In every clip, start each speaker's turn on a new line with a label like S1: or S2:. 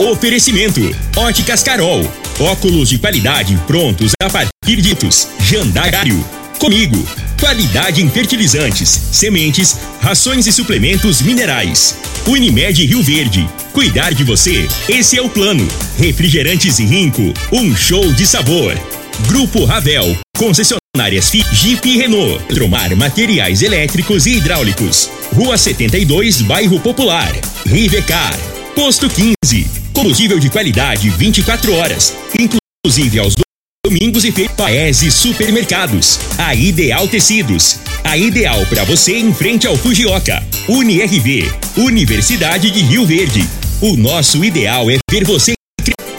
S1: Oferecimento: Óticas Carol. Óculos de qualidade prontos a partir ditos. Jandarário. Comigo. Qualidade em fertilizantes, sementes, rações e suplementos minerais. Unimed Rio Verde. Cuidar de você, esse é o plano. Refrigerantes e Rinco. Um show de sabor. Grupo Ravel. Concessionárias Fi, Jeep e Renault. Tromar Materiais Elétricos e Hidráulicos. Rua 72, Bairro Popular. Rivecar. Posto 15. Combustível de qualidade 24 horas, inclusive aos domingos e feiras. Paese Supermercados. A Ideal Tecidos. A ideal para você em frente ao Fujioka. UniRV. Universidade de Rio Verde. O nosso ideal é ver você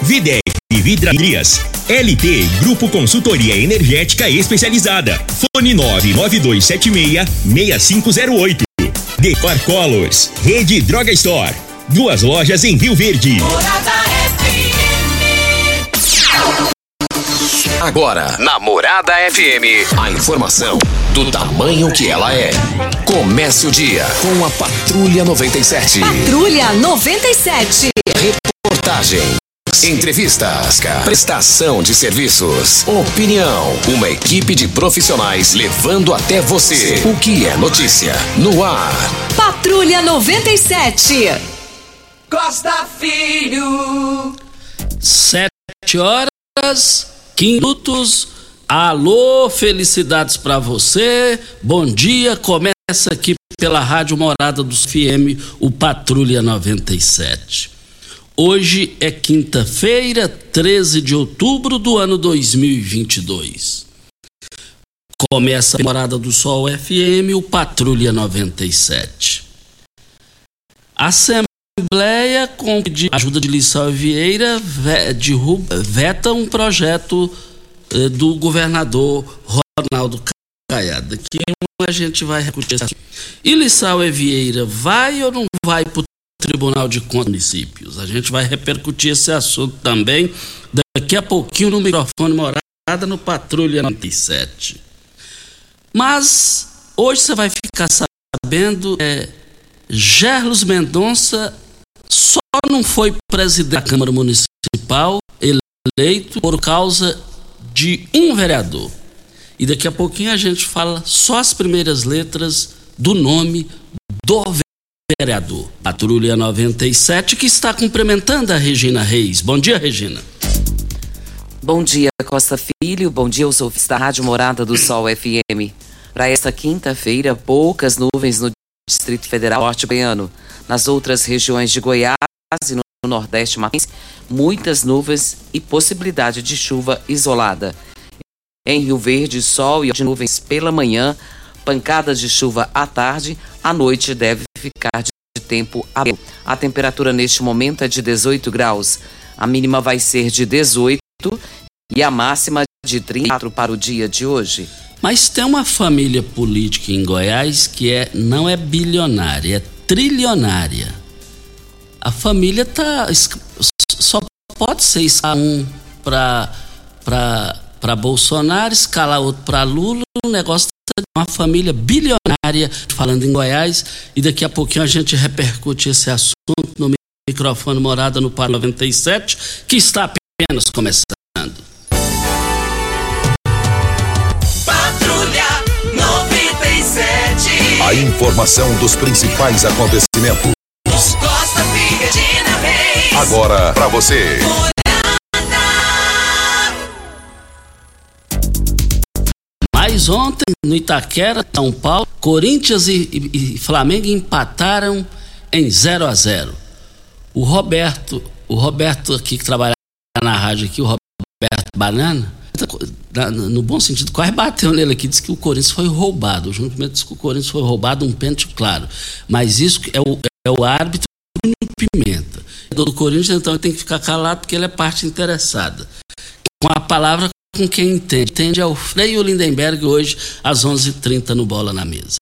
S1: Videc Vidrarias. LT Grupo Consultoria Energética Especializada. Fone 99276 6508. Decor Colors. Rede Droga Store. Duas lojas em Rio Verde.
S2: Agora, na Morada FM, a informação do tamanho que ela é. Comece o dia com a Patrulha 97.
S3: Patrulha 97.
S2: Reportagem. Entrevistas, prestação de serviços, opinião, uma equipe de profissionais levando até você o que é notícia no ar.
S3: Patrulha 97.
S4: Costa Filho.
S5: Sete horas, quinze minutos. Alô, felicidades para você. Bom dia. Começa aqui pela Rádio Morada do FM, o Patrulha 97. Hoje é quinta-feira, 13 de outubro do ano 2022. Começa a Morada do Sol FM, o Patrulha 97. A semana Assembleia, com a ajuda de Lissau Vieira, veta um projeto eh, do governador Ronaldo Caiado. Que a gente vai esse E Lissau Vieira vai ou não vai para o Tribunal de Contas Municípios? A gente vai repercutir esse assunto também daqui a pouquinho no microfone Morada no Patrulha 97. Mas hoje você vai ficar sabendo. É, Gerlos Mendonça só não foi presidente da Câmara Municipal eleito por causa de um vereador. E daqui a pouquinho a gente fala só as primeiras letras do nome do vereador. Patrulha 97 que está cumprimentando a Regina Reis. Bom dia, Regina.
S6: Bom dia, Costa Filho. Bom dia, eu sou da Rádio Morada do Sol FM. Para esta quinta-feira, poucas nuvens no Distrito Federal Norte Baiano. Nas outras regiões de Goiás e no Nordeste Mato muitas nuvens e possibilidade de chuva isolada. Em Rio Verde, sol e nuvens pela manhã, pancadas de chuva à tarde, à noite deve ficar de tempo aberto. A temperatura neste momento é de 18 graus. A mínima vai ser de 18 e a máxima de 34 para o dia de hoje.
S5: Mas tem uma família política em Goiás que é, não é bilionária, é trilionária. A família tá só pode ser escalar um para Bolsonaro, escalar outro para Lula, o negócio tá uma família bilionária falando em Goiás e daqui a pouquinho a gente repercute esse assunto no microfone Morada no Par 97, que está apenas começando.
S2: Informação dos principais acontecimentos. Agora para você.
S5: Mas ontem, no Itaquera, São Paulo, Corinthians e, e, e Flamengo empataram em 0 a 0 O Roberto, o Roberto aqui que trabalha na rádio aqui, o Roberto Banana, no bom sentido, quase bateu nele aqui, disse que o Corinthians foi roubado. O Júnior Pimenta disse que o Corinthians foi roubado, um pênalti claro. Mas isso é o, é o árbitro Júnior Pimenta. Do Corinthians, então, tem que ficar calado porque ele é parte interessada. Com a palavra com quem entende. Entende é o Freio Lindenberg hoje, às 11:30 h 30 no Bola na Mesa.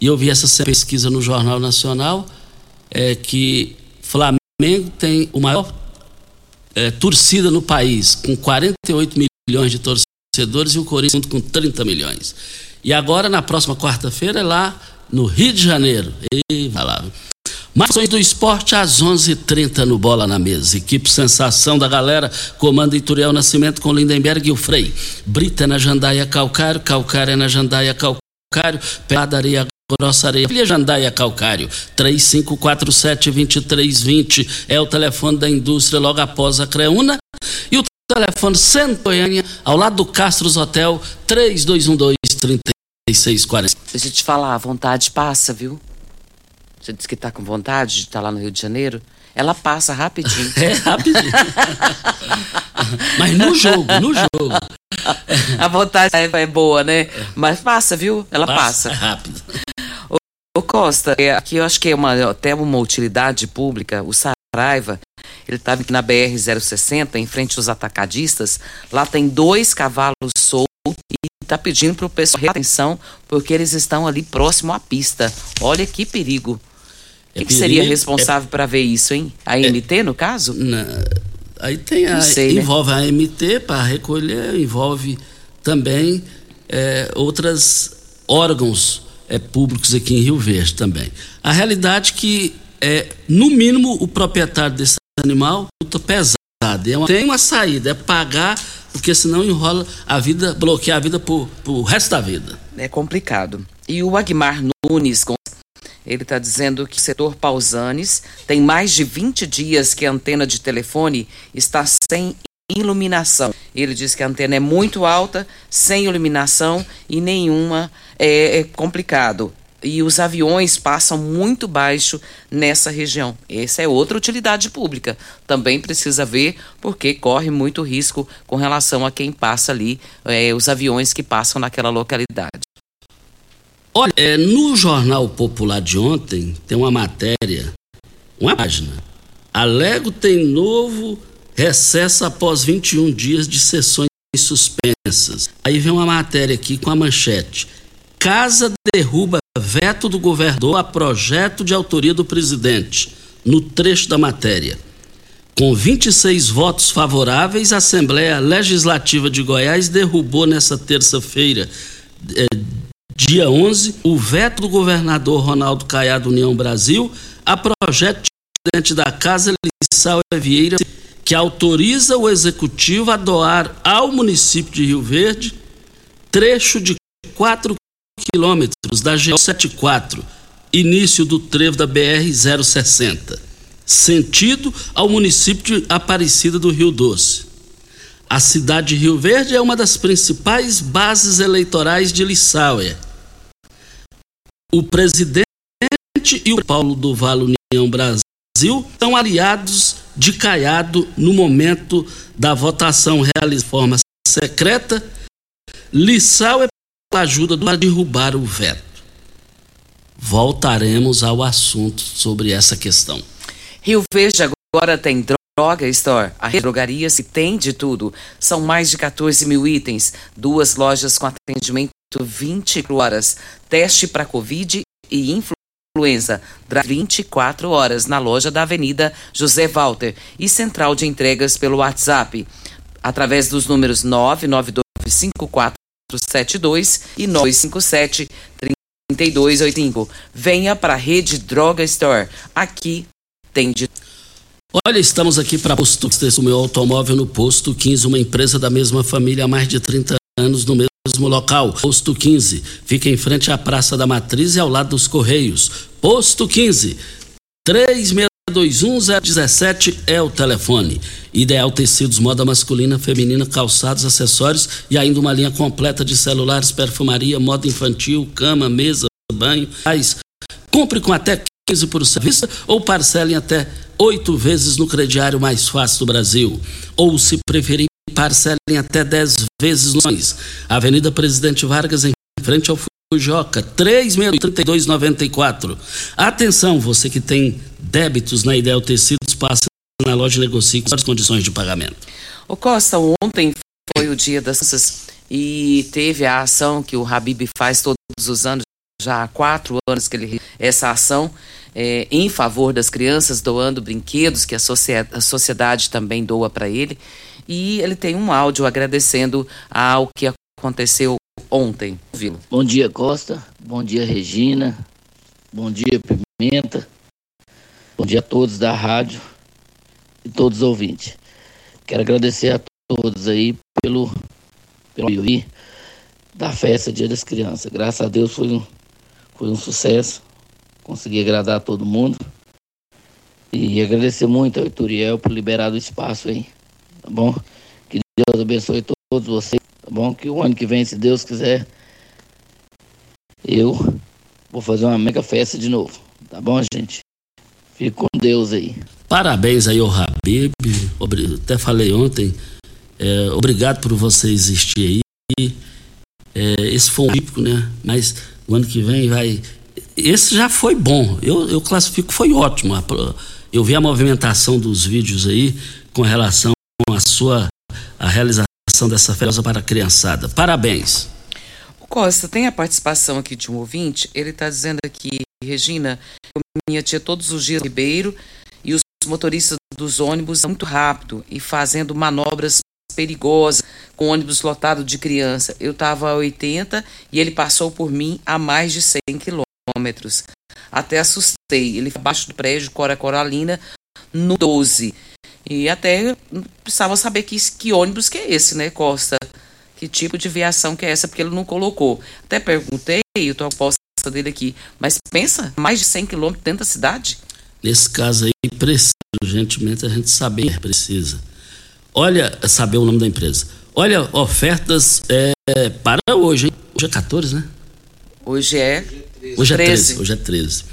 S5: E eu vi essa pesquisa no Jornal Nacional, é, que Flamengo tem o maior é, torcida no país, com 48 milhões de torcedores, e o Corinthians com 30 milhões. E agora, na próxima quarta-feira, é lá no Rio de Janeiro. E vai lá. Mações do esporte às 11:30 h 30 no Bola na Mesa. Equipe Sensação da Galera, comanda Ituriel Nascimento com Lindenberg e o Frei. Brita na Jandaia Calcário, Calcário na Jandaia Calcário, Padaria Grossa Areia, Filha Jandaia Calcário, 3547-2320 é o telefone da indústria logo após a Creuna. E o telefone Centro Goiânia, ao lado do Castros Hotel, 3212-3640.
S6: Deixa eu te falar, a vontade passa, viu? Você disse que está com vontade de estar tá lá no Rio de Janeiro? Ela passa rapidinho.
S5: É, rapidinho. Mas no jogo, no jogo.
S6: A vontade é, é boa, né? Mas passa, viu? Ela passa. passa.
S5: rápido.
S6: Costa, é, aqui eu acho que é uma, até uma utilidade pública. O Saraiva, ele estava aqui na BR-060, em frente aos atacadistas. Lá tem dois cavalos soltos e está pedindo para o pessoal atenção, porque eles estão ali próximo à pista. Olha que perigo. É Quem que seria responsável é, para ver isso, hein? A MT, é, no caso?
S5: Na, aí tem a, sei, né? envolve né? a MT para recolher, envolve também é, outros órgãos é, públicos aqui em Rio Verde também. A realidade é que, é, no mínimo, o proprietário desse animal luta pesado. É uma, tem uma saída, é pagar, porque senão enrola a vida, bloqueia a vida por, por resto da vida.
S6: É complicado. E o Agmar Nunes, ele está dizendo que o setor Pausanes tem mais de 20 dias que a antena de telefone está sem iluminação. Ele diz que a antena é muito alta, sem iluminação e nenhuma é, é complicado. E os aviões passam muito baixo nessa região. Essa é outra utilidade pública. Também precisa ver, porque corre muito risco com relação a quem passa ali, é, os aviões que passam naquela localidade.
S5: Olha, é, no Jornal Popular de ontem tem uma matéria, uma página. Alego tem novo recesso após 21 dias de sessões suspensas. Aí vem uma matéria aqui com a manchete. Casa derruba veto do governador a projeto de autoria do presidente. No trecho da matéria. Com 26 votos favoráveis, a Assembleia Legislativa de Goiás derrubou nessa terça-feira, eh, dia 11, o veto do governador Ronaldo Caiado União Brasil a projeto de presidente da Casa Lissau Vieira que autoriza o executivo a doar ao município de Rio Verde trecho de 4 quilômetros da GO 74, início do trevo da BR 060, sentido ao município de Aparecida do Rio Doce. A cidade de Rio Verde é uma das principais bases eleitorais de Lissauer. O presidente e o Paulo do Vale União Brasil são aliados de Caiado no momento da votação realizada de forma secreta. Lissauer ajuda a derrubar o veto. Voltaremos ao assunto sobre essa questão.
S6: Rio Verde agora tem Droga Store, a drogaria se tem de tudo. São mais de 14 mil itens, duas lojas com atendimento 24 horas, teste para Covid e influenza, 24 horas na loja da Avenida José Walter e central de entregas pelo WhatsApp, através dos números 9925472 e 957 3285. Venha para a Rede Droga Store. Aqui tem de
S5: Olha, estamos aqui para Posto o meu automóvel no Posto 15, uma empresa da mesma família há mais de 30 anos no mesmo local. Posto 15, fica em frente à Praça da Matriz e ao lado dos Correios. Posto 15, 3621-017 é o telefone. Ideal Tecidos, moda masculina, feminina, calçados, acessórios e ainda uma linha completa de celulares, perfumaria, moda infantil, cama, mesa, banho. Compre com até 15 por serviço ou parcelem até oito vezes no crediário mais fácil do Brasil. Ou, se preferir, parcelem até dez vezes no. Avenida Presidente Vargas, em frente ao Fujoca, 363294. Atenção, você que tem débitos na Ideal Tecidos, passe na loja e negocie com as condições de pagamento.
S6: O Costa, ontem foi o dia das crianças e teve a ação que o Habib faz todos os anos já há quatro anos que ele essa ação é, em favor das crianças, doando brinquedos que a, a sociedade também doa para ele. E ele tem um áudio agradecendo ao que aconteceu ontem.
S7: Bom dia, Costa. Bom dia, Regina. Bom dia, Pimenta. Bom dia a todos da rádio e todos os ouvintes. Quero agradecer a todos aí pelo, pelo aí da festa Dia das Crianças. Graças a Deus foi um, foi um sucesso. Consegui agradar todo mundo. E agradecer muito ao Ituriel por liberar o espaço aí. Tá bom? Que Deus abençoe todos vocês. Tá bom? Que o ano que vem, se Deus quiser, eu vou fazer uma mega festa de novo. Tá bom, gente? Fique com Deus aí.
S5: Parabéns aí ao Habib. Até falei ontem. É, obrigado por você existir aí. É, esse foi um típico, né? Mas o ano que vem vai. Esse já foi bom. Eu, eu classifico foi ótimo. Eu vi a movimentação dos vídeos aí com relação à sua a realização dessa festa para a criançada. Parabéns.
S6: O Costa, tem a participação aqui de um ouvinte. Ele está dizendo aqui, Regina, minha tia todos os dias Ribeiro e os motoristas dos ônibus muito rápido e fazendo manobras perigosas com ônibus lotado de criança. Eu estava a 80 e ele passou por mim a mais de 100 quilômetros. Até assustei. Ele foi abaixo do prédio Cora Coralina no 12. E até precisava saber que, que ônibus que é esse, né, Costa? Que tipo de viação que é essa, porque ele não colocou. Até perguntei, a resposta dele aqui, mas pensa, mais de 100 quilômetros dentro da cidade?
S5: Nesse caso aí, precisa, urgentemente, a gente saber, precisa. Olha, saber o nome da empresa. Olha, ofertas é, para hoje, hein? Hoje é 14, né?
S6: Hoje é.
S5: Hoje é 13. Hoje é 13.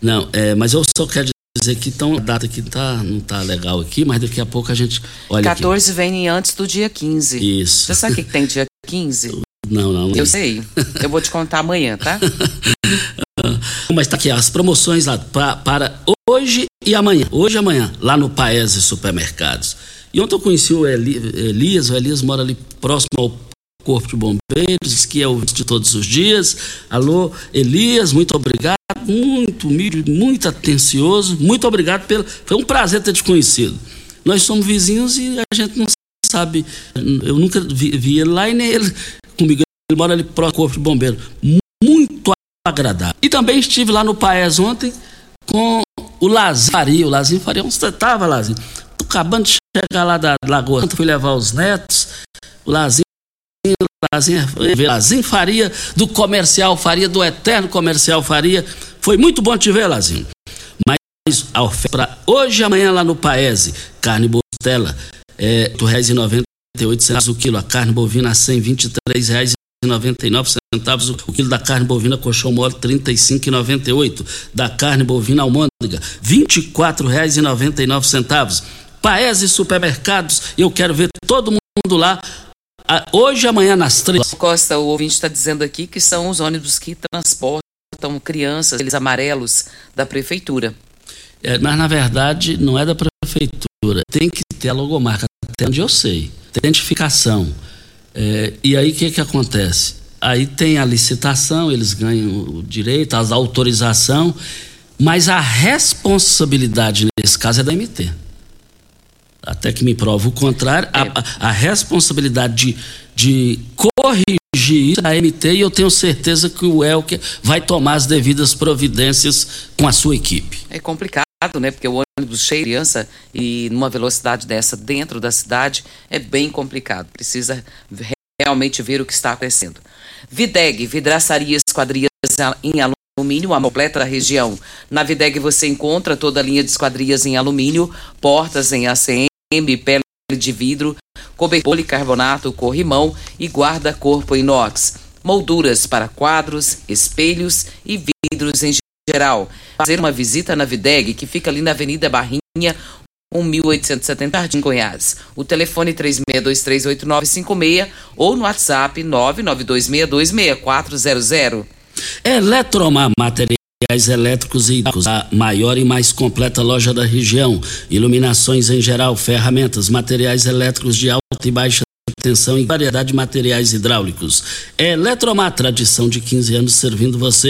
S5: Não, é, mas eu só quero dizer que então, a data que tá, não tá legal aqui, mas daqui a pouco a gente. Olha
S6: 14 aqui. vem antes do dia 15.
S5: Isso.
S6: Você sabe o que, que tem dia 15?
S5: Não, não.
S6: Eu sei. Eu vou te contar amanhã, tá?
S5: Mas tá aqui, as promoções lá pra, para hoje e amanhã. Hoje e amanhã, lá no Paese Supermercados. E ontem eu conheci o Eli, Elias, o Elias mora ali próximo ao Corpo de Bombeiros, que é o de todos os dias. Alô, Elias, muito obrigado, muito humilde, muito atencioso, muito obrigado pelo. Foi um prazer ter te conhecido. Nós somos vizinhos e a gente não sabe. Eu nunca vi, vi ele lá e nem ele comigo. Ele mora ali ao Corpo de Bombeiros. Muito agradável. E também estive lá no Paes ontem com o Lazaria. O Lazinho Faria, onde você estava, Lazinho? Tô acabando de chegar lá da Lagoa fui levar os netos. O Lazinho Lazinho, Lazinho Faria, do Comercial Faria, do Eterno Comercial Faria. Foi muito bom te ver, Lazinho. Mas a oferta hoje e amanhã lá no Paese, carne bostela, é R$ 8,98 o quilo. A carne bovina a R$ 123,99 centavos o quilo da carne bovina colchão mole R$ 35,98. Da carne bovina almôndega R$ 24,99 centavos. Paese Supermercados, eu quero ver todo mundo lá hoje e amanhã nas três.
S6: Costa, o ouvinte está dizendo aqui que são os ônibus que transportam crianças, eles amarelos da prefeitura.
S5: É, mas na verdade não é da prefeitura. Tem que ter a logomarca, até onde eu sei. Tem identificação. É, e aí o que, que acontece? Aí tem a licitação, eles ganham o direito, a autorização, mas a responsabilidade nesse caso é da MT até que me prova o contrário, a, é. a, responsabilidade de, de corrigir a MT e eu tenho certeza que o Elker vai tomar as devidas providências com a sua equipe.
S6: É complicado, né? Porque o ônibus cheio de criança e numa velocidade dessa dentro da cidade é bem complicado. Precisa realmente ver o que está acontecendo. Videg, vidraçaria esquadrias em alumínio, a completa da região. Na Videg você encontra toda a linha de esquadrias em alumínio, portas em ACM, pele de vidro, cobertor policarbonato, corrimão e guarda-corpo inox, molduras para quadros, espelhos e vidros em geral. Fazer uma visita na Videg, que fica ali na Avenida Barrinha, 1870 Jardim Goiás. O telefone 36238956 ou no WhatsApp 992626400.
S5: Eletromar Materiais elétricos e a maior e mais completa loja da região. Iluminações em geral, ferramentas, materiais elétricos de alta e baixa tensão e variedade de materiais hidráulicos. Eletromar, tradição de 15 anos servindo você.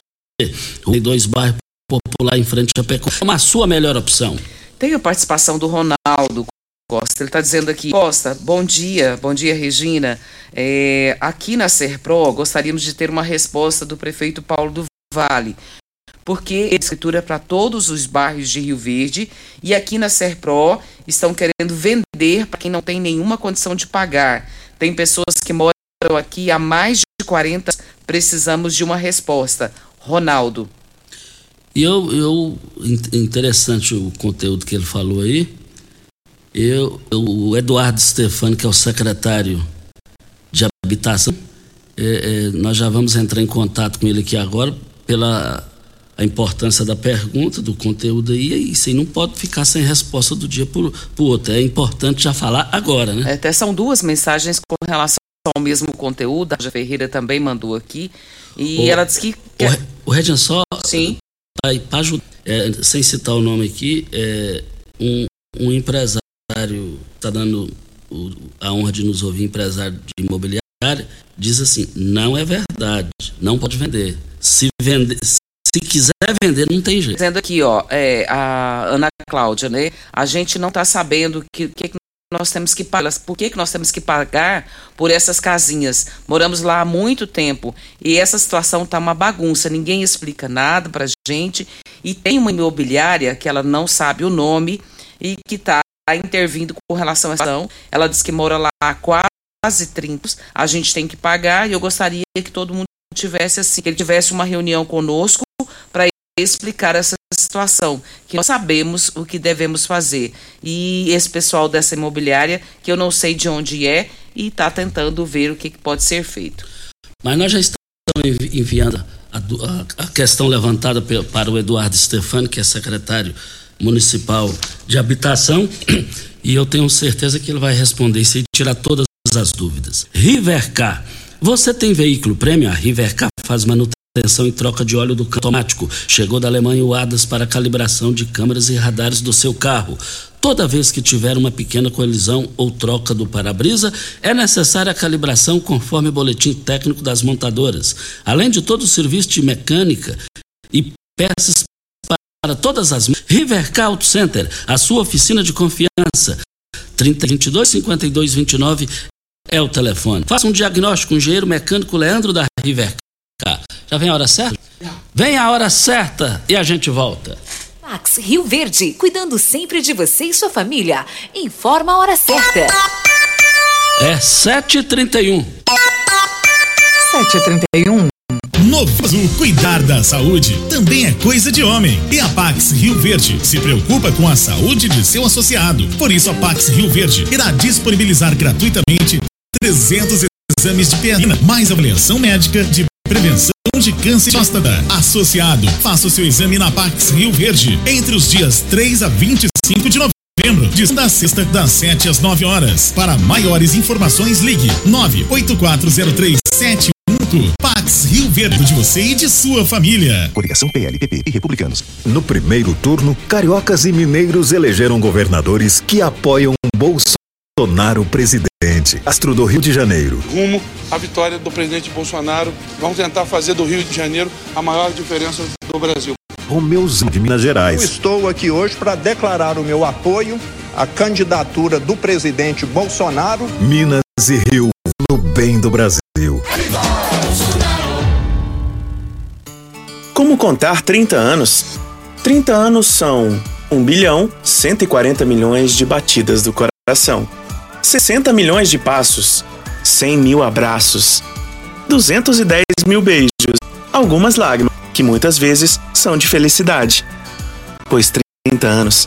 S5: Rui 2 bairro Popular em frente a Pecô. Uma sua melhor opção.
S6: Tem a participação do Ronaldo Costa. Ele está dizendo aqui, Costa, bom dia, bom dia, Regina. É, aqui na Serpro, gostaríamos de ter uma resposta do prefeito Paulo do Vale porque a escritura é para todos os bairros de Rio Verde e aqui na Serpro estão querendo vender para quem não tem nenhuma condição de pagar. Tem pessoas que moram aqui há mais de 40 anos, precisamos de uma resposta. Ronaldo.
S5: E eu, eu interessante o conteúdo que ele falou aí. Eu, eu o Eduardo Stefano, que é o secretário de habitação, é, é, nós já vamos entrar em contato com ele aqui agora pela a importância da pergunta, do conteúdo aí, e isso aí não pode ficar sem resposta do dia para o outro. É importante já falar agora, né?
S6: É, até são duas mensagens com relação ao mesmo conteúdo. A Ferreira também mandou aqui. E o, ela disse que.
S5: O, o Regian, só.
S6: Sim.
S5: Para ajudar, é, sem citar o nome aqui, é, um, um empresário está dando o, a honra de nos ouvir, empresário de imobiliário, diz assim: não é verdade, não pode vender. Se vender, se quiser vender, não tem jeito.
S6: Dizendo aqui, ó, é, a Ana Cláudia, né? A gente não está sabendo que, que nós temos que pagar, por que, que nós temos que pagar por essas casinhas? Moramos lá há muito tempo e essa situação está uma bagunça, ninguém explica nada para gente. E tem uma imobiliária que ela não sabe o nome e que está intervindo com relação a essa Ela diz que mora lá há quase 30 a gente tem que pagar e eu gostaria que todo mundo tivesse assim, que ele tivesse uma reunião conosco explicar essa situação, que nós sabemos o que devemos fazer. E esse pessoal dessa imobiliária, que eu não sei de onde é, e está tentando ver o que, que, pode ser feito.
S5: Mas nós já estamos enviando a, a, a questão levantada para o Eduardo Stefani, que é secretário municipal de habitação, e eu tenho certeza que ele vai responder isso e tirar todas as dúvidas. Rivercar. Você tem veículo prêmio? A Rivercar faz manutenção manutenção e troca de óleo do automático. Chegou da Alemanha o ADAS para calibração de câmeras e radares do seu carro. Toda vez que tiver uma pequena colisão ou troca do para-brisa, é necessária a calibração conforme o boletim técnico das montadoras. Além de todo o serviço de mecânica e peças para todas as Rivercar Auto Center, a sua oficina de confiança. 3022 5229 é o telefone. Faça um diagnóstico com o engenheiro mecânico Leandro da Rivercar. Já vem a hora certa? Vem a hora certa e a gente volta.
S3: Max Rio Verde, cuidando sempre de você e sua família. Informa a hora certa.
S5: É 7h31.
S3: 7h31.
S8: Novo Azul, cuidar da saúde também é coisa de homem. E a Pax Rio Verde se preocupa com a saúde de seu associado. Por isso, a Pax Rio Verde irá disponibilizar gratuitamente 300 exames de perna, mais avaliação médica de prevenção de câncer de próstata. Associado, faça o seu exame na Pax Rio Verde entre os dias 3 a 25 de novembro, de segunda a sexta, das 7 às 9 horas. Para maiores informações, ligue 98403 Pax Rio Verde de você e de sua família.
S9: Coligação PLPP e Republicanos. No primeiro turno, cariocas e mineiros elegeram governadores que apoiam Bolsonaro presidente. Astro do Rio de Janeiro.
S10: Rumo à vitória do presidente Bolsonaro. Vamos tentar fazer do Rio de Janeiro a maior diferença do Brasil.
S9: Romeuzão de Minas Gerais.
S11: Eu estou aqui hoje para declarar o meu apoio à candidatura do presidente Bolsonaro.
S9: Minas e Rio, no bem do Brasil.
S12: Como contar 30 anos? 30 anos são 1 bilhão 140 milhões de batidas do coração, 60 milhões de passos, 100 mil abraços, 210 mil beijos, algumas lágrimas, que muitas vezes são de felicidade. Pois 30 anos,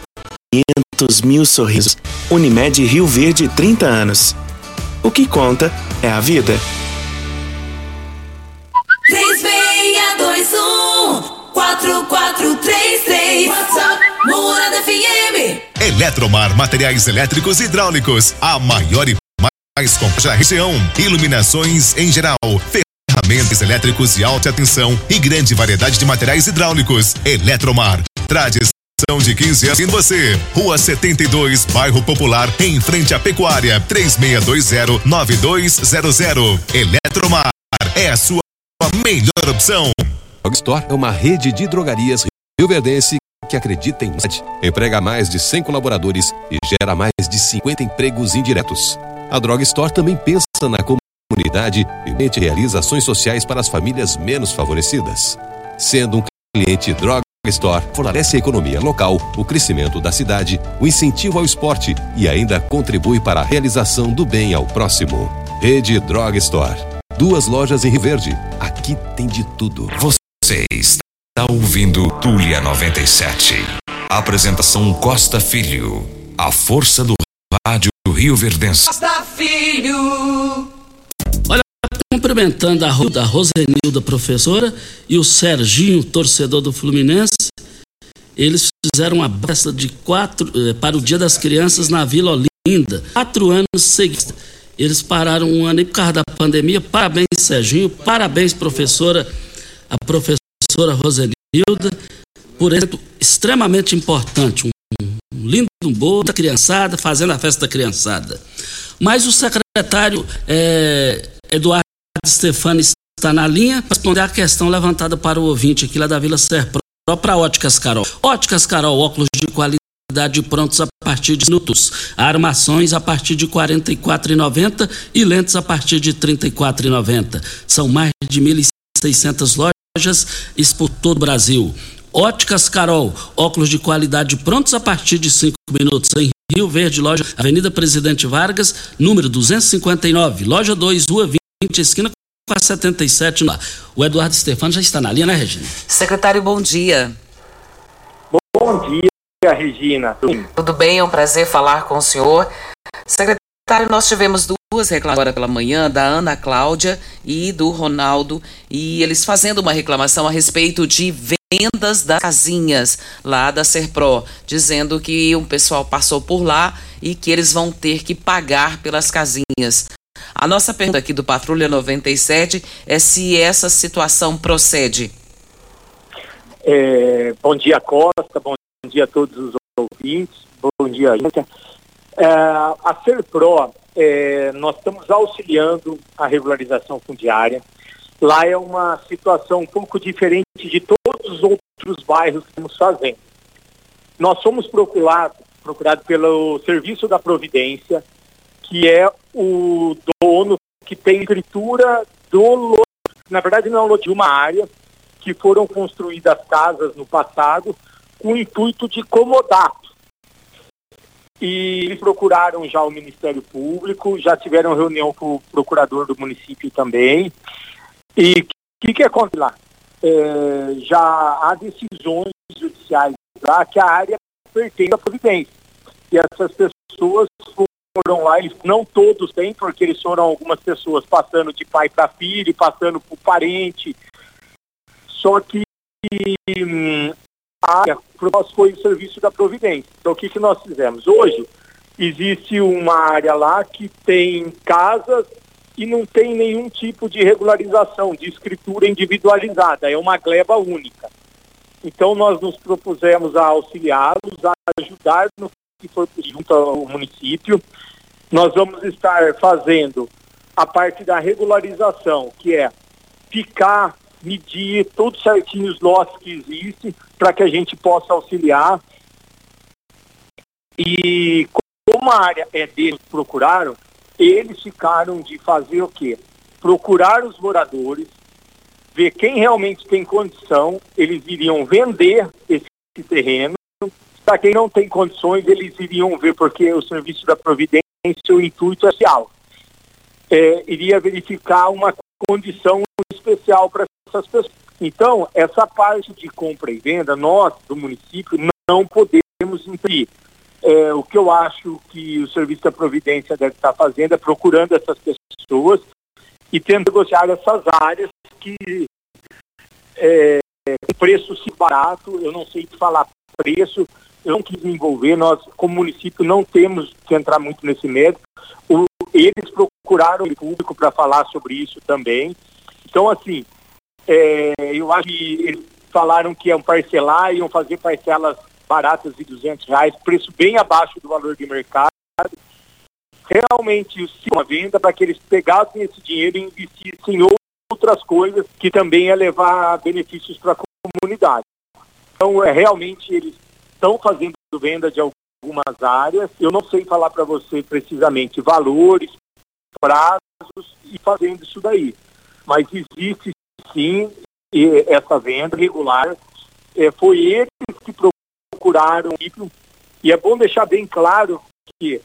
S12: 500 mil sorrisos. Unimed Rio Verde 30 anos. O que conta é a vida.
S13: Eletromar Materiais Elétricos e Hidráulicos A maior e mais completa região Iluminações em geral Ferramentas elétricos de alta tensão E grande variedade de materiais hidráulicos Eletromar Tradição de 15 anos em você. Rua 72, Bairro Popular, em frente à Pecuária. 3620-9200. Eletromar é a sua melhor opção.
S14: Drugstore é uma rede de drogarias rioverdense que acredita em saúde, emprega mais de 100 colaboradores e gera mais de 50 empregos indiretos. A Drugstore também pensa na comunidade e realiza ações sociais para as famílias menos favorecidas. Sendo um cliente Droga Store fortalece a economia local, o crescimento da cidade, o incentivo ao esporte e ainda contribui para a realização do bem ao próximo. Rede Droga Store. Duas lojas em Rio Verde. Aqui tem de tudo.
S15: Você está ouvindo Tulia 97. Apresentação Costa Filho. A força do rádio Rio Verdense.
S4: Costa Filho.
S5: Olha, cumprimentando a, Ro- da Rosenilda, professora, e o Serginho, torcedor do Fluminense, eles fizeram uma festa de quatro, eh, para o Dia das Crianças na Vila Olinda, quatro anos seguidos. Eles pararam um ano aí por causa da pandemia. Parabéns, Serginho. Parabéns, professora, a professora Rosenilda, por esse evento extremamente importante. Um, um lindo bolo da criançada, fazendo a festa da criançada. Mas o secretário eh, Eduardo Stefani está na linha para responder a questão levantada para o ouvinte aqui lá da Vila Serpro para Óticas Carol. Óticas Carol, óculos de qualidade prontos a partir de minutos. Armações a partir de R$ 44,90 e lentes a partir de R$ 34,90. São mais de 1.600 lojas por todo o Brasil. Óticas Carol, óculos de qualidade prontos a partir de 5 minutos em Rio Verde, loja Avenida Presidente Vargas, número 259, loja 2, Rua 20, esquina com a 77 lá. O Eduardo Stefano já está na linha, né, Regina?
S6: Secretário, bom dia.
S16: Bom dia, Regina.
S6: Tudo bem? É um prazer falar com o senhor. Secretário, nós tivemos duas reclamações agora pela manhã, da Ana Cláudia e do Ronaldo, e eles fazendo uma reclamação a respeito de vendas das casinhas lá da Serpro, dizendo que um pessoal passou por lá e que eles vão ter que pagar pelas casinhas. A nossa pergunta aqui do Patrulha 97 é se essa situação procede.
S16: É, bom dia, Costa. Bom dia a todos os ouvintes. Bom dia, Índia. É, a Serpro, é, nós estamos auxiliando a regularização fundiária. Lá é uma situação um pouco diferente de todos os outros bairros que estamos fazendo. Nós somos procurados procurado pelo Serviço da Providência, que é o dono que tem escritura do lote, na verdade não é um lote de uma área, que foram construídas casas no passado com o intuito de comodato. E procuraram já o Ministério Público, já tiveram reunião com o procurador do município também. E o que, que acontece lá? É, já há decisões judiciais lá que a área pertence à Providência. E essas pessoas foram lá, eles não todos têm, porque eles foram algumas pessoas passando de pai para filho, passando por parente. Só que hum, área para nós foi o serviço da Providência. Então o que, que nós fizemos? Hoje existe uma área lá que tem casas e não tem nenhum tipo de regularização, de escritura individualizada, é uma gleba única. Então nós nos propusemos a auxiliá-los, a ajudar no que for junto ao município. Nós vamos estar fazendo a parte da regularização, que é picar, medir tudo certinho os lotes que existem, para que a gente possa auxiliar. E como a área é deles procuraram, eles ficaram de fazer o quê? Procurar os moradores, ver quem realmente tem condição, eles iriam vender esse terreno. Para quem não tem condições, eles iriam ver, porque o serviço da Providência, o intuito é social. É, iria verificar uma condição especial para essas pessoas. Então, essa parte de compra e venda, nós, do município, não podemos intervir. É, o que eu acho que o Serviço da Providência deve estar fazendo é procurando essas pessoas e tendo negociar essas áreas que é, preço barato, eu não sei falar preço, eu não quis me envolver, nós como município não temos que entrar muito nesse mérito. O, eles procuraram o público para falar sobre isso também. Então, assim, é, eu acho que eles falaram que iam parcelar, iam fazer parcelas baratas de 200 reais, preço bem abaixo do valor de mercado. Realmente, uma venda para que eles pegassem esse dinheiro e investissem em outras coisas que também ia levar benefícios para a comunidade. Então, é, realmente, eles estão fazendo venda de algumas áreas. Eu não sei falar para você precisamente valores, prazos e fazendo isso daí. Mas existe sim essa venda regular é, foi eles que procuraram e é bom deixar bem claro que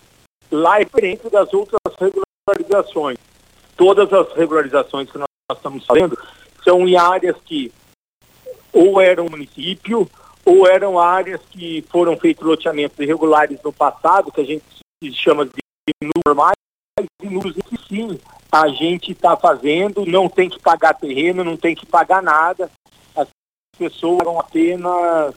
S16: lá é diferente das outras regularizações. Todas as regularizações que nós estamos fazendo são em áreas que ou eram município ou eram áreas que foram feitos loteamentos irregulares no passado, que a gente chama de normais, e nos que sim a gente está fazendo, não tem que pagar terreno, não tem que pagar nada, as pessoas vão apenas,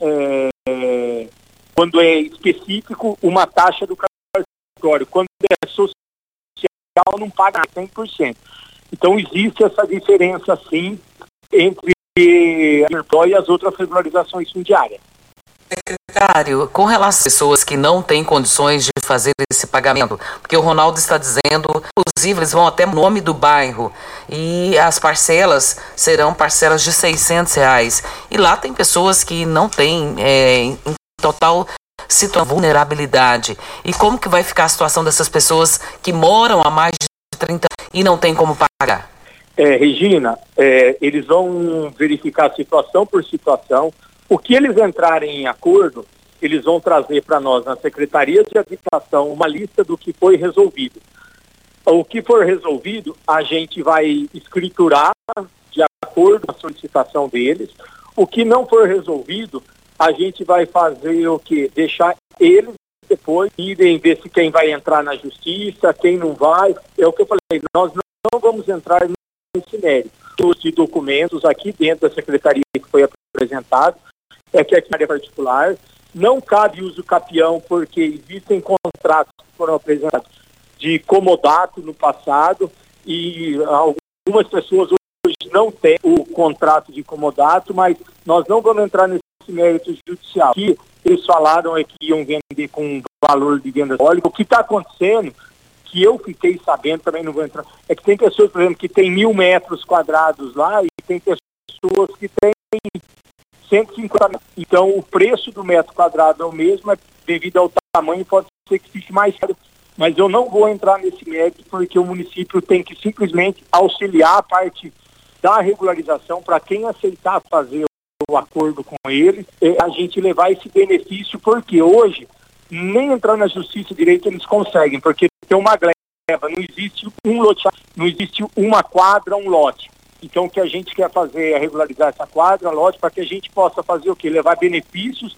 S16: é, quando é específico, uma taxa do cartório, quando é social, não paga 100%. Então existe essa diferença sim entre e as outras regularizações fundiárias.
S6: Secretário, com relação às pessoas que não têm condições de fazer esse pagamento, porque o Ronaldo está dizendo, inclusive eles vão até o nome do bairro e as parcelas serão parcelas de 600 reais. E lá tem pessoas que não têm é, em total situação de vulnerabilidade. E como que vai ficar a situação dessas pessoas que moram há mais de 30 anos e não têm como pagar?
S16: É, Regina, é, eles vão verificar situação por situação. O que eles entrarem em acordo, eles vão trazer para nós na Secretaria de Habitação uma lista do que foi resolvido. O que for resolvido, a gente vai escriturar de acordo com a solicitação deles. O que não for resolvido, a gente vai fazer o que? Deixar eles depois irem ver se quem vai entrar na justiça, quem não vai. É o que eu falei, nós não vamos entrar esse mérito. De documentos aqui dentro da secretaria que foi apresentado, é que na área particular não cabe uso capião porque existem contratos que foram apresentados de comodato no passado e algumas pessoas hoje não têm o contrato de comodato, mas nós não vamos entrar nesse mérito judicial. Que eles falaram é que iam vender com valor de venda óleo. O que está acontecendo que eu fiquei sabendo, também não vou entrar, é que tem pessoas, por exemplo, que tem mil metros quadrados lá e tem pessoas que têm 150 metros. Então, o preço do metro quadrado é o mesmo, é devido ao tamanho, pode ser que fique mais caro. Mas eu não vou entrar nesse mérito, porque o município tem que simplesmente auxiliar a parte da regularização para quem aceitar fazer o acordo com ele, a gente levar esse benefício, porque hoje nem entrar na justiça direito eles conseguem, porque tem uma gleba, não existe um lote, não existe uma quadra, um lote. Então o que a gente quer fazer é regularizar essa quadra, lote, para que a gente possa fazer o quê? Levar benefícios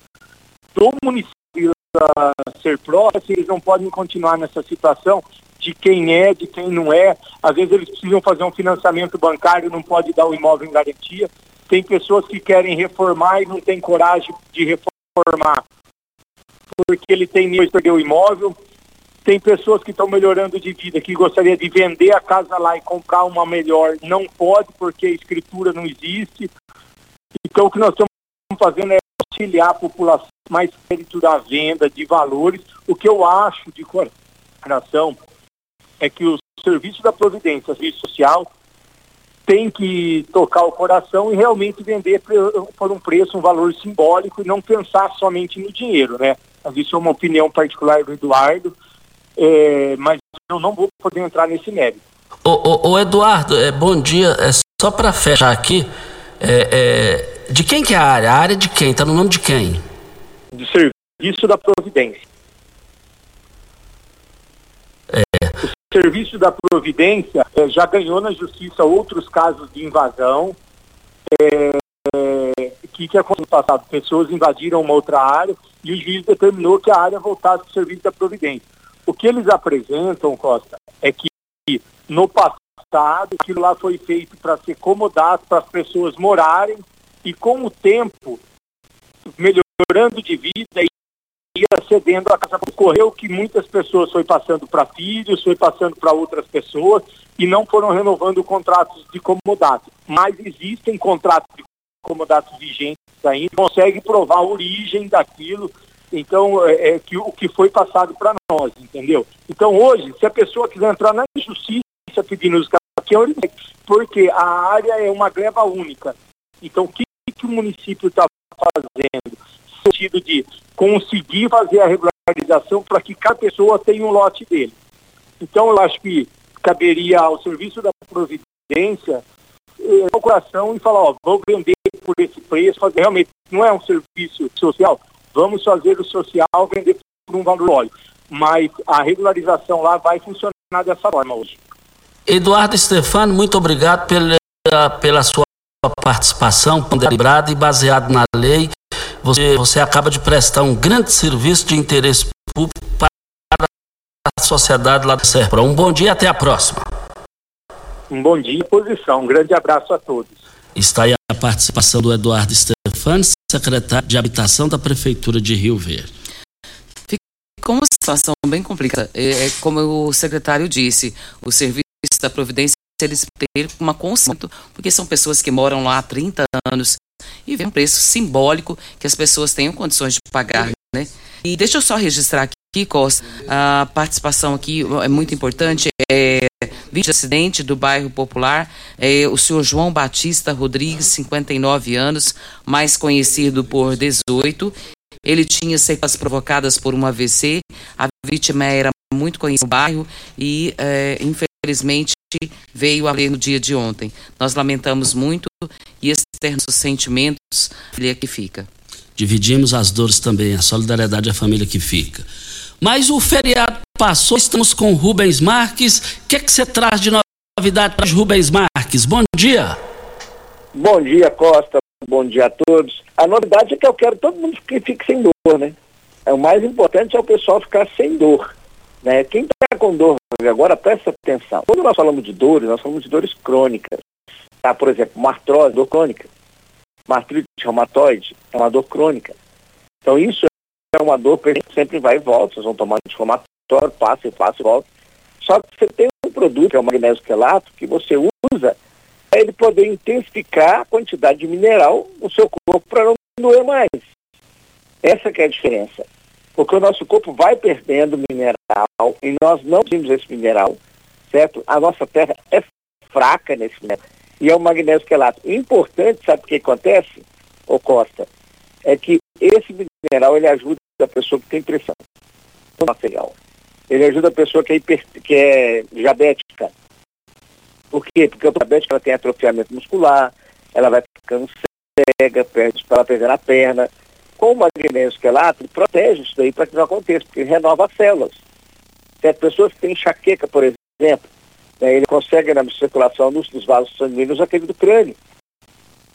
S16: do município da ser próximo, eles não podem continuar nessa situação de quem é, de quem não é. Às vezes eles precisam fazer um financiamento bancário, não pode dar o imóvel em garantia. Tem pessoas que querem reformar e não tem coragem de reformar porque ele tem medo de perder o imóvel. Tem pessoas que estão melhorando de vida, que gostaria de vender a casa lá e comprar uma melhor. Não pode, porque a escritura não existe. Então, o que nós estamos fazendo é auxiliar a população mais crédito da venda, de valores. O que eu acho de coração é que o serviço da Providência, serviço social, tem que tocar o coração e realmente vender por um preço, um valor simbólico e não pensar somente no dinheiro, né? Mas isso é uma opinião particular do Eduardo, é, mas eu não vou poder entrar nesse mérito.
S5: Ô, ô, ô Eduardo, é, bom dia. É, só para fechar aqui, é, é, de quem que é a área? A área de quem? Está no nome de quem?
S16: Do Serviço da Providência. É. O Serviço da Providência é, já ganhou na Justiça outros casos de invasão. É, que, que aconteceu no passado? Pessoas invadiram uma outra área e o juiz determinou que a área voltasse para o serviço da Providência. O que eles apresentam, Costa, é que no passado aquilo lá foi feito para ser comodado, para as pessoas morarem e com o tempo, melhorando de vida, ia cedendo a casa. Ocorreu que muitas pessoas foi passando para filhos, foi passando para outras pessoas e não foram renovando contratos de comodato. Mas existem contratos de comodatos vigentes ainda, consegue provar a origem daquilo, então, é, é que, o que foi passado para nós, entendeu? Então, hoje, se a pessoa quiser entrar na justiça pedindo os capiões, porque a área é uma greva única. Então, o que, que o município está fazendo? No sentido de conseguir fazer a regularização para que cada pessoa tenha um lote dele. Então, eu acho que caberia ao Serviço da Providência eh, coração e falar, ó, vou vender por esse preço, fazer, realmente não é um serviço social, vamos fazer o social vender por um valor óleo. Mas a regularização lá vai funcionar dessa forma hoje.
S5: Eduardo Stefano, muito obrigado pela, pela sua participação ponderada e baseado na lei. Você, você acaba de prestar um grande serviço de interesse público para a sociedade lá do Serpro. Um bom dia até a próxima.
S16: Um bom dia e posição. Um grande abraço a todos.
S5: Está aí a participação do Eduardo Stefani, secretário de Habitação da Prefeitura de Rio Verde.
S6: Ficou uma situação bem complicada. É, é, como o secretário disse, o serviço da Providência eles ter uma consciência, porque são pessoas que moram lá há 30 anos e vê um preço simbólico que as pessoas tenham condições de pagar, né? E deixa eu só registrar aqui, Costa, a participação aqui é muito importante. É, de acidente do bairro Popular, é, o senhor João Batista Rodrigues, 59 anos, mais conhecido por 18. Ele tinha sequelas provocadas por um AVC. A vítima era muito conhecida no bairro e, é, infelizmente, veio a ler no dia de ontem. Nós lamentamos muito e externos os sentimentos, família que fica.
S5: Dividimos as dores também, a solidariedade à família que fica. Mas o feriado passou, estamos com Rubens Marques. O que, é que você traz de novidade para Rubens Marques? Bom dia.
S17: Bom dia, Costa. Bom dia a todos. A novidade é que eu quero todo mundo que fique sem dor, né? É, o mais importante é o pessoal ficar sem dor. Né? Quem está com dor agora, presta atenção. Quando nós falamos de dores, nós falamos de dores crônicas. Tá? Por exemplo, uma artrose, dor crônica. Uma artrite reumatoide é uma dor crônica. Então isso é uma dor que sempre vai e volta. Vocês vão tomar anti-inflamatório, passa e passa e volta. Só que você tem um produto, que é o magnésio quelato, que você usa para ele poder intensificar a quantidade de mineral no seu corpo para não doer mais. Essa que é a diferença. Porque o nosso corpo vai perdendo mineral e nós não temos esse mineral, certo? A nossa terra é fraca nesse mineral. E é o magnésio quelato. Importante, sabe o que acontece, ô Costa? É que esse mineral ele ajuda a pessoa que tem pressão arterial. Ele ajuda a pessoa que é, hiper, que é diabética. Por quê? Porque a diabética ela tem atrofiamento muscular, ela vai ficando cega, perde, ela perdendo a perna com o magnésio quelato, ele protege isso daí para que não aconteça, porque renova as células. Tem pessoas que têm enxaqueca, por exemplo, né, ele consegue na circulação dos vasos sanguíneos aquele do crânio.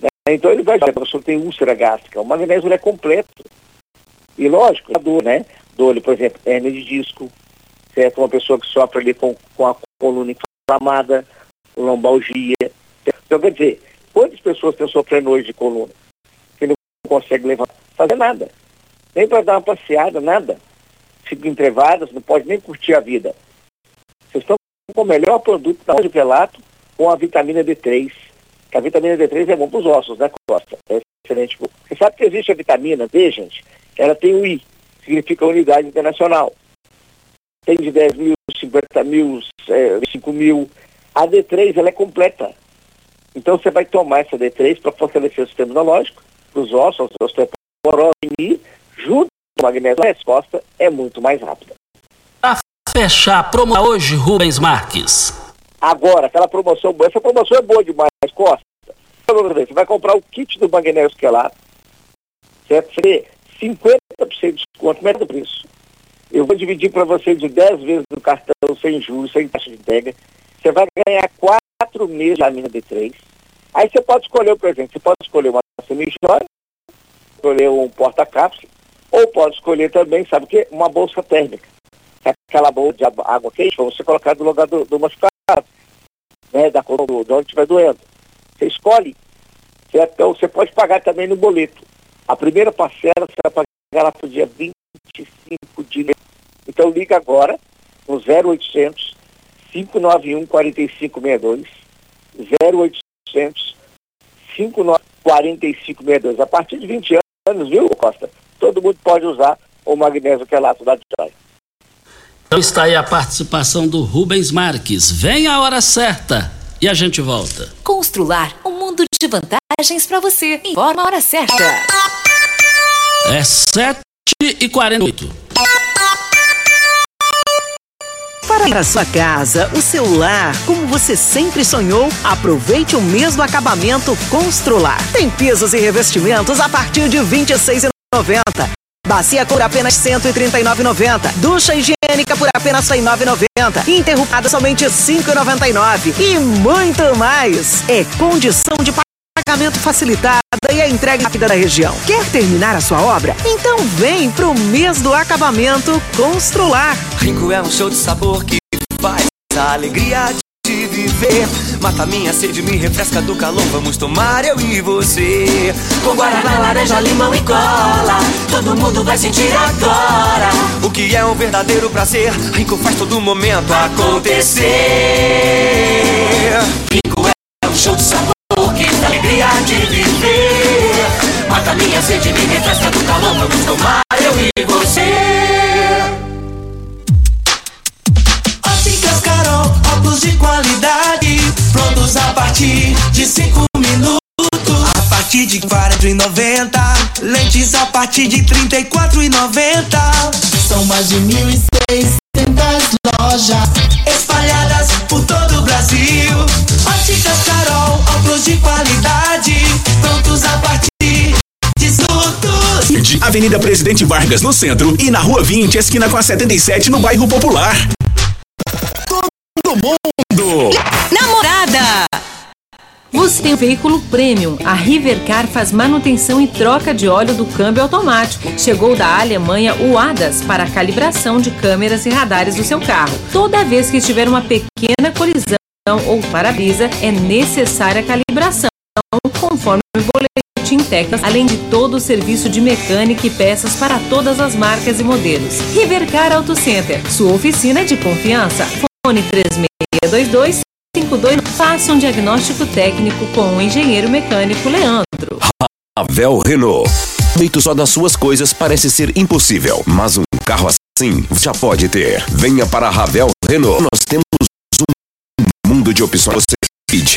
S17: Né, então ele vai, a pessoa tem úlcera gástrica, o magnésio é completo. E lógico, a dor, né? Dor, por exemplo, hernia de disco, certo? Uma pessoa que sofre ali com, com a coluna inflamada, lombalgia. Então, quer dizer, quantas pessoas estão sofrendo hoje de coluna? Que não consegue levantar? fazer nada. Nem para dar uma passeada, nada. Ficam entrevadas, não pode nem curtir a vida. Vocês estão com o melhor produto da de Pelato com a vitamina D3. Que a vitamina D3 é bom para os ossos, né, Costa? É excelente. Você sabe que existe a vitamina D, gente? Ela tem o I, significa unidade internacional. Tem de 10 mil, 50 mil, é, 5 mil. A D3 ela é completa. Então você vai tomar essa D3 para fortalecer o sistema imunológico, para os ossos, os Boroni, junto com o magnésio, a resposta é muito mais rápida.
S5: Para fechar a promoção hoje, Rubens Marques.
S17: Agora, aquela promoção boa, essa promoção é boa demais, Costa. Você vai comprar o kit do magnésio quelato, certo? Você 50% de desconto, metade do preço. Eu vou dividir para você de 10 vezes no cartão, sem juros, sem taxa de entrega. Você vai ganhar 4 meses da mina D3. Aí você pode escolher o presente. Você pode escolher uma semi-joia, escolher um porta-cápsula, ou pode escolher também, sabe o quê? Uma bolsa térmica. Aquela bolsa de água quente para você colocar no lugar do, do machucado, né, da do, de onde estiver doendo. Você escolhe. Certo? Então você pode pagar também no boleto. A primeira parcela você vai pagar lá para o dia 25 de Então liga agora no 0800 591 4562 0800 591 4562. A partir de 20 anos, viu, Costa? Todo mundo pode usar o magnésio quelato da Joy.
S5: Então está aí a participação do Rubens Marques. Vem a hora certa e a gente volta.
S3: Constrular um mundo de vantagens para você. Informa a hora certa.
S5: É 7 e 48.
S3: Para
S18: sua casa, o seu lar, como você sempre sonhou, aproveite o mês do acabamento Constrular. Tem pisos e revestimentos a partir de R$ 26,90. Bacia por apenas R$ 139,90. Ducha higiênica por apenas R$ 109,90. Interruptada somente R$ 5,99. E muito mais. É condição de pagamento facilitada e a entrega rápida da região. Quer terminar a sua obra? Então vem pro mês do acabamento Constrular.
S19: Rico é um show de sabor que faz a alegria de viver. Mata minha sede, me refresca do calor. Vamos tomar eu e você. Com guaraná, laranja, limão e cola. Todo mundo vai sentir agora. O que é um verdadeiro prazer. Rico faz todo momento acontecer. Partir de 40,90, lentes a partir de 34,90. São mais de 1.600 lojas espalhadas por todo o Brasil. Óticas Carol, óculos de qualidade, prontos a partir de
S20: Avenida Presidente Vargas no centro e na Rua 20, esquina com a 77 no bairro Popular. Todo mundo!
S21: Namorada! Você tem um veículo premium. A Rivercar faz manutenção e troca de óleo do câmbio automático. Chegou da Alemanha o ADAS para a calibração de câmeras e radares do seu carro. Toda vez que tiver uma pequena colisão ou para-brisa, é necessária a calibração, conforme o boletim técnico, além de todo o serviço de mecânica e peças para todas as marcas e modelos. Rivercar Auto Center, sua oficina de confiança. Fone 3622 52 Faça um diagnóstico técnico com o engenheiro mecânico Leandro.
S2: Ravel Renault. Feito só das suas coisas parece ser impossível, mas um carro assim já pode ter. Venha para a Ravel Renault. Nós temos um mundo de opções.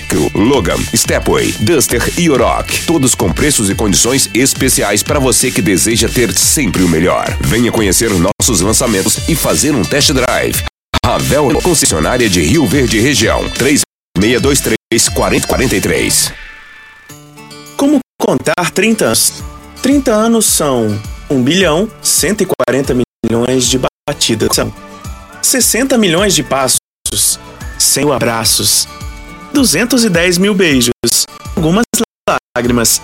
S2: Crew, Logan, Stepway, Duster e Oroch. Todos com preços e condições especiais para você que deseja ter sempre o melhor. Venha conhecer nossos lançamentos e fazer um test drive. Ravel, concessionária de Rio Verde Região. 3623 4043.
S12: Como contar 30 anos? 30 anos são 1 bilhão 140 milhões de batidas. São 60 milhões de passos, 100 mil abraços, 210 mil beijos, algumas lágrimas,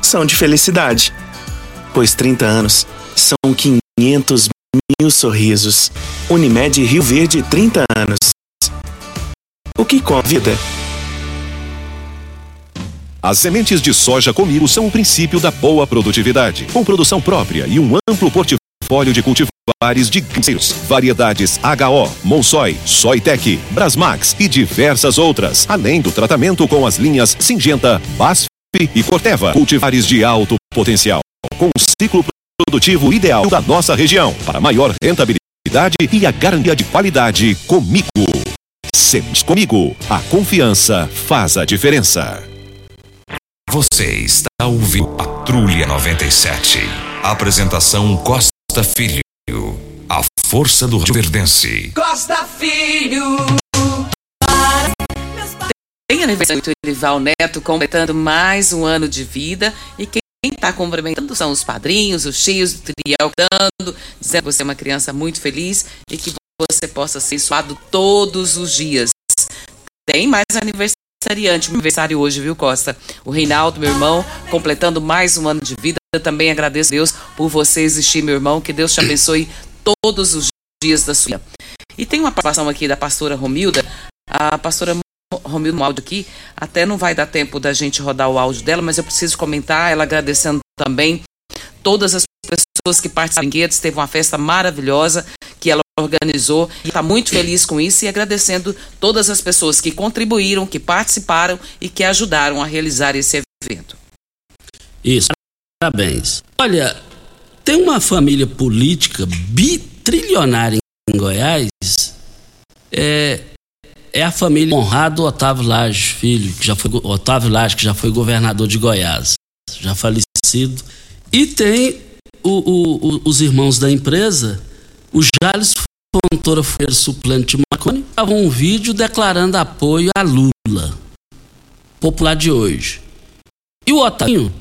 S12: são de felicidade. Pois 30 anos são 500 mil sorrisos. Unimed Rio Verde, 30 anos. O que convida?
S14: As sementes de soja comigo são o princípio da boa produtividade, com produção própria e um amplo portfólio de cultivares de grãos, variedades HO, Monsoi, Soitec, Brasmax e diversas outras, além do tratamento com as linhas Singenta, Basf e Corteva, cultivares de alto potencial, com o ciclo produtivo ideal da nossa região, para maior rentabilidade e a garantia de qualidade comigo. Sementes comigo, a confiança faz a diferença.
S15: Você está ouvindo Patrulha 97. Apresentação Costa Filho. A força do Rio Verdense.
S4: Costa Filho.
S6: Tem aniversário do Erival Neto completando mais um ano de vida e quem está cumprimentando são os padrinhos, os tios do Triel, dando, dizendo que você é uma criança muito feliz e que você possa ser suado todos os dias. Tem mais aniversariante, aniversário hoje, viu, Costa? O Reinaldo, meu irmão, completando mais um ano de vida. Eu também agradeço a Deus por você existir, meu irmão. Que Deus te abençoe todos os dias da sua vida. E tem uma participação aqui da pastora Romilda. A pastora Romilda no áudio aqui, até não vai dar tempo da gente rodar o áudio dela, mas eu preciso comentar, ela agradecendo também todas as pessoas que participaram teve uma festa maravilhosa que ela organizou e está muito feliz com isso e agradecendo todas as pessoas que contribuíram, que participaram e que ajudaram a realizar esse evento.
S5: Isso, parabéns. Olha, tem uma família política bitrilionária em Goiás, é, é a família honrado Otávio Lage Filho, que já foi Otávio Lage, que já foi governador de Goiás, já falecido. E tem o, o, o, os irmãos da empresa, o Jales Fontoura Freire, suplente de Marconi, estava um vídeo declarando apoio a Lula, popular de hoje. E o Otavinho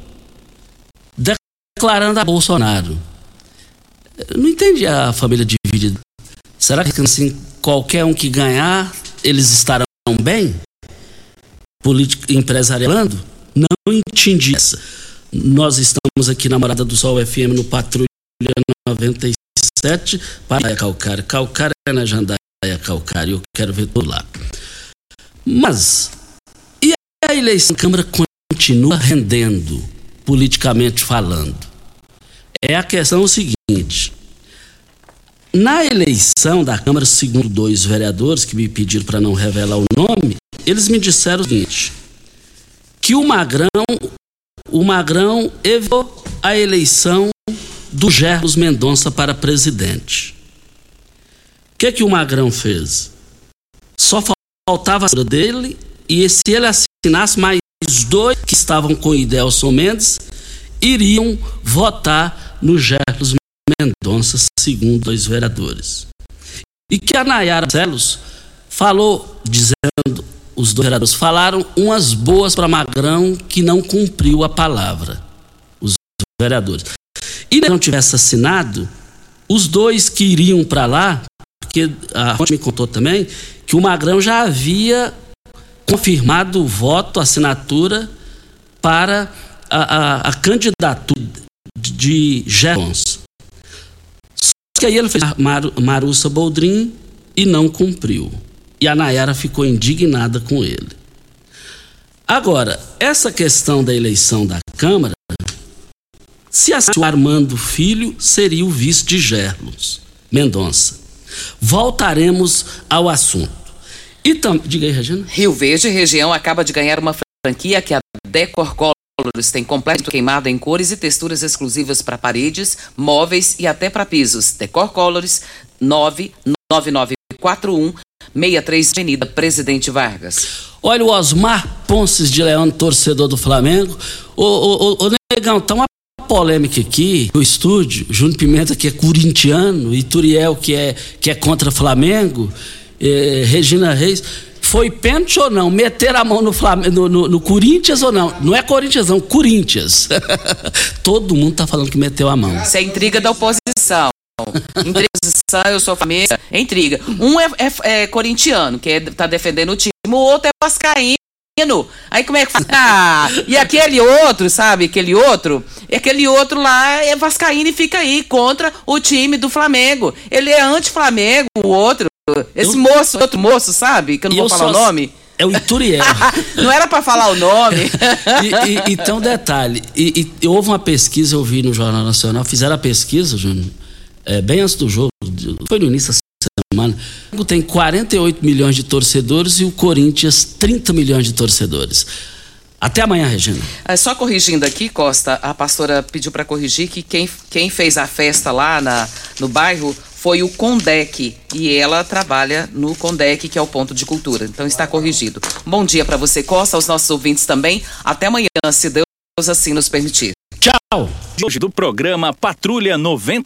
S5: declarando a Bolsonaro. Eu não entendi a família dividida. Será que assim, qualquer um que ganhar, eles estarão bem? Política empresarialando? Não entendi essa. Nós estamos aqui na Morada do Sol FM no Patrulha 97 para Calcário. Calcário é na Jandaia Calcário. Eu quero ver tudo lá. Mas, e a eleição da Câmara continua rendendo, politicamente falando? É a questão seguinte. Na eleição da Câmara, segundo dois vereadores que me pediram para não revelar o nome, eles me disseram o seguinte: que o Magrão, o Magrão evitou a eleição do Gerlos Mendonça para presidente. O que que o Magrão fez? Só faltava a dele e se ele assinasse mais dois que estavam com Idelson Mendes iriam votar no Gerlos Mendonça, segundo dois vereadores. E que a Nayara Celos falou, dizendo, os dois vereadores falaram umas boas para Magrão que não cumpriu a palavra. Os vereadores. E não tivesse assinado, os dois que iriam para lá, porque a fonte me contou também, que o Magrão já havia confirmado o voto, a assinatura para a, a, a candidatura de Gerons. Só que aí ele fez Mar, Marussa Boldrin e não cumpriu. E a Nayara ficou indignada com ele. Agora, essa questão da eleição da Câmara, se o Armando Filho seria o vice de Gerlos Mendonça. Voltaremos ao assunto. E tam... Diga aí, Regina.
S6: Rio Verde região acaba de ganhar uma franquia que a Decor Colors tem completo queimado em cores e texturas exclusivas para paredes, móveis e até para pisos. Decor Colors 99941 63 Avenida Presidente Vargas.
S5: Olha o Osmar Ponces de Leão, torcedor do Flamengo. Ô, ô, ô, ô Negão, tá uma polêmica aqui no estúdio. Júnior Pimenta, que é corintiano, e Turiel, que é, que é contra Flamengo, eh, Regina Reis. Foi pênalti ou não? Meter a mão no, Flamengo, no, no, no Corinthians ou não? Não é Corinthians, não, Corinthians. Todo mundo tá falando que meteu a mão.
S6: Isso é intriga da oposição. Intriga, eu sou família. É intriga. Um é, é, é corintiano, que é, tá defendendo o time, o outro é vascaíno. Aí como é que ah, E aquele outro, sabe? Aquele outro, aquele outro lá é vascaíno e fica aí contra o time do Flamengo. Ele é anti-Flamengo, o outro. Esse eu... moço, outro moço, sabe? Que eu não vou falar o nome.
S5: É o Ituriel.
S6: não era para falar o nome.
S5: e, e, então, detalhe: e, e, houve uma pesquisa, eu vi no Jornal Nacional, fizeram a pesquisa, Júnior, é, bem antes do jogo, foi no início da semana. O tem 48 milhões de torcedores e o Corinthians 30 milhões de torcedores. Até amanhã, Regina.
S6: É, só corrigindo aqui, Costa, a pastora pediu para corrigir que quem, quem fez a festa lá na, no bairro foi o Condec e ela trabalha no Condec, que é o ponto de cultura. Então está corrigido. Bom dia para você, Costa, aos nossos ouvintes também. Até amanhã, se Deus assim nos permitir.
S5: Tchau.
S20: Hoje do programa Patrulha 90